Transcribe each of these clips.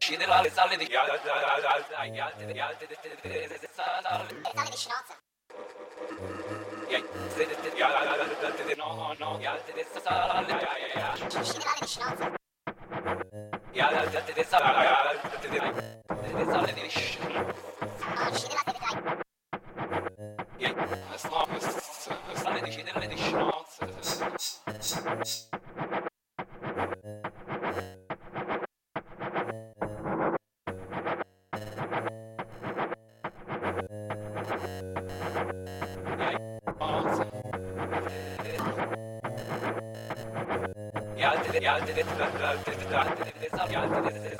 Şimdi var salledik. Geldi geldi geldi geldi salledik. Geldi geldi geldi Geldi dediler, dediler, dediler, geldi dediler.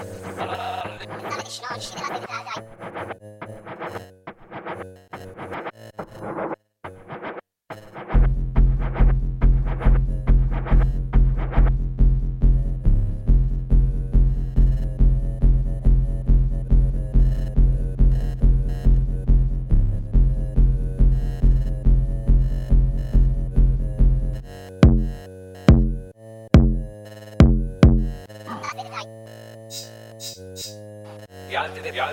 yeah,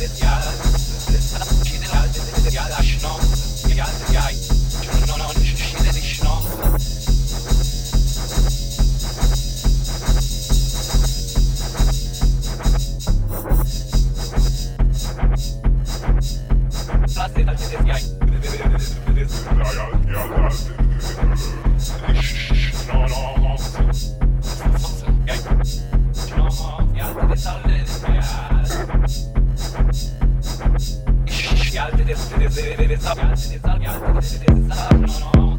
Yeah, yeah, yeah. It's all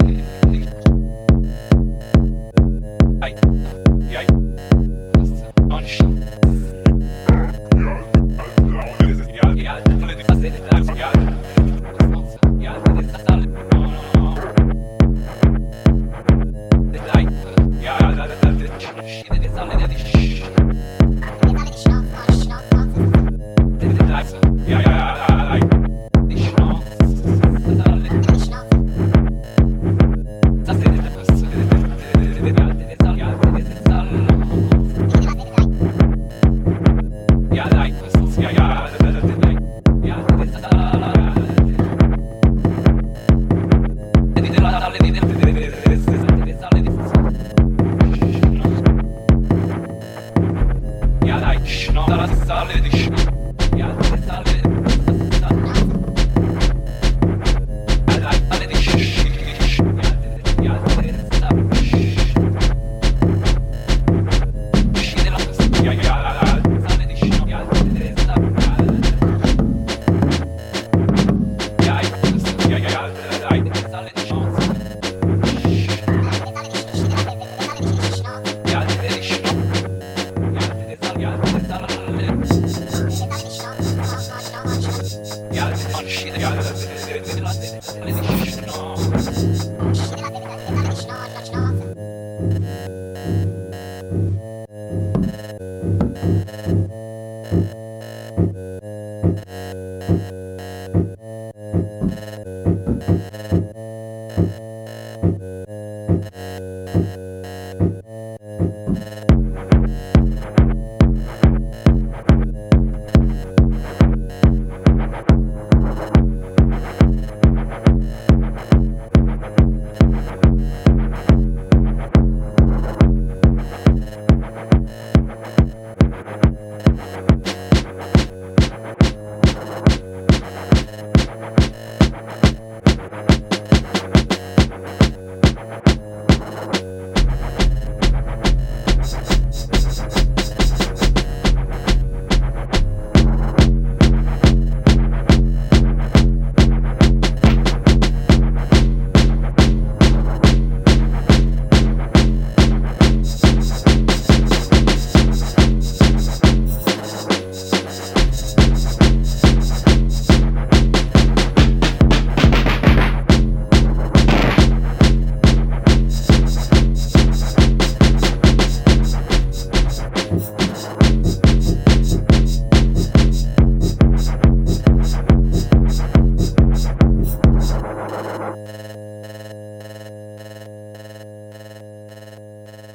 Yeah, yeah.